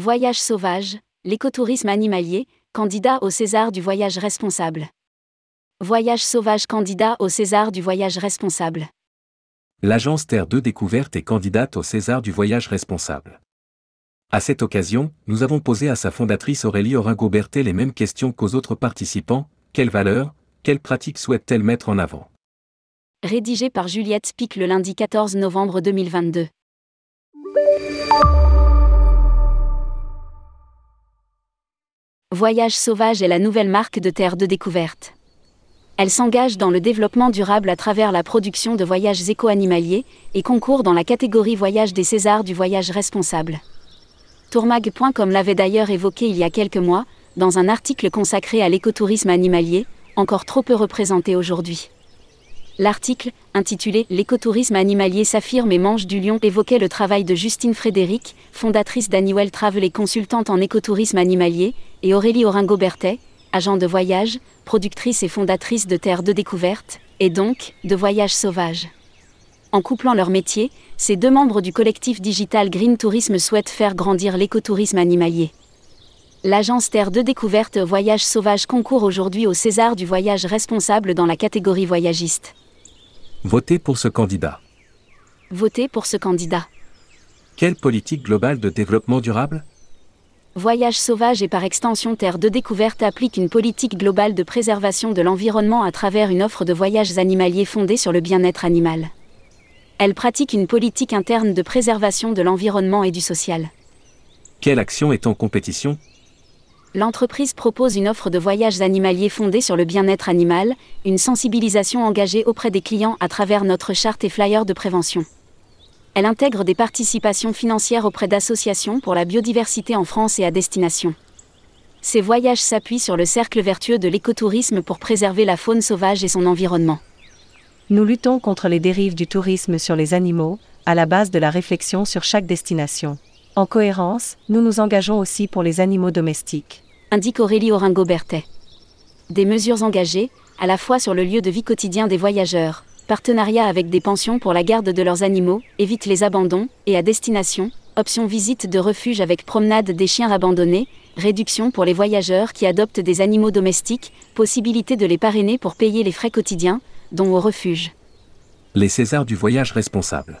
Voyage sauvage, l'écotourisme animalier, candidat au César du voyage responsable. Voyage sauvage candidat au César du voyage responsable. L'agence Terre 2 Découverte est candidate au César du voyage responsable. À cette occasion, nous avons posé à sa fondatrice Aurélie Oringo-Berthet les mêmes questions qu'aux autres participants, quelles valeurs, quelles pratiques souhaite-t-elle mettre en avant? Rédigé par Juliette Pic le lundi 14 novembre 2022. Voyage sauvage est la nouvelle marque de terre de découverte. Elle s'engage dans le développement durable à travers la production de voyages éco-animaliers et concourt dans la catégorie voyage des Césars du voyage responsable. Tourmag.com l'avait d'ailleurs évoqué il y a quelques mois, dans un article consacré à l'écotourisme animalier, encore trop peu représenté aujourd'hui. L'article, intitulé L'écotourisme animalier s'affirme et mange du lion, évoquait le travail de Justine Frédéric, fondatrice d'Aniwell Travel et consultante en écotourisme animalier, et Aurélie Oringo-Berthet, agent de voyage, productrice et fondatrice de Terre de Découverte, et donc, de Voyage Sauvage. En couplant leurs métiers, ces deux membres du collectif digital Green Tourisme souhaitent faire grandir l'écotourisme animalier. L'agence Terre de Découverte Voyage Sauvage concourt aujourd'hui au César du voyage responsable dans la catégorie voyagiste. Votez pour ce candidat. Votez pour ce candidat. Quelle politique globale de développement durable? Voyage sauvage et par extension Terre de découverte applique une politique globale de préservation de l'environnement à travers une offre de voyages animaliers fondée sur le bien-être animal. Elle pratique une politique interne de préservation de l'environnement et du social. Quelle action est en compétition? L'entreprise propose une offre de voyages animaliers fondée sur le bien-être animal, une sensibilisation engagée auprès des clients à travers notre charte et flyer de prévention. Elle intègre des participations financières auprès d'associations pour la biodiversité en France et à destination. Ces voyages s'appuient sur le cercle vertueux de l'écotourisme pour préserver la faune sauvage et son environnement. Nous luttons contre les dérives du tourisme sur les animaux, à la base de la réflexion sur chaque destination. En cohérence, nous nous engageons aussi pour les animaux domestiques. Indique Aurélie Oringo-Berthet. Des mesures engagées, à la fois sur le lieu de vie quotidien des voyageurs, partenariat avec des pensions pour la garde de leurs animaux, évite les abandons, et à destination, option visite de refuge avec promenade des chiens abandonnés, réduction pour les voyageurs qui adoptent des animaux domestiques, possibilité de les parrainer pour payer les frais quotidiens, dont au refuge. Les Césars du voyage responsable.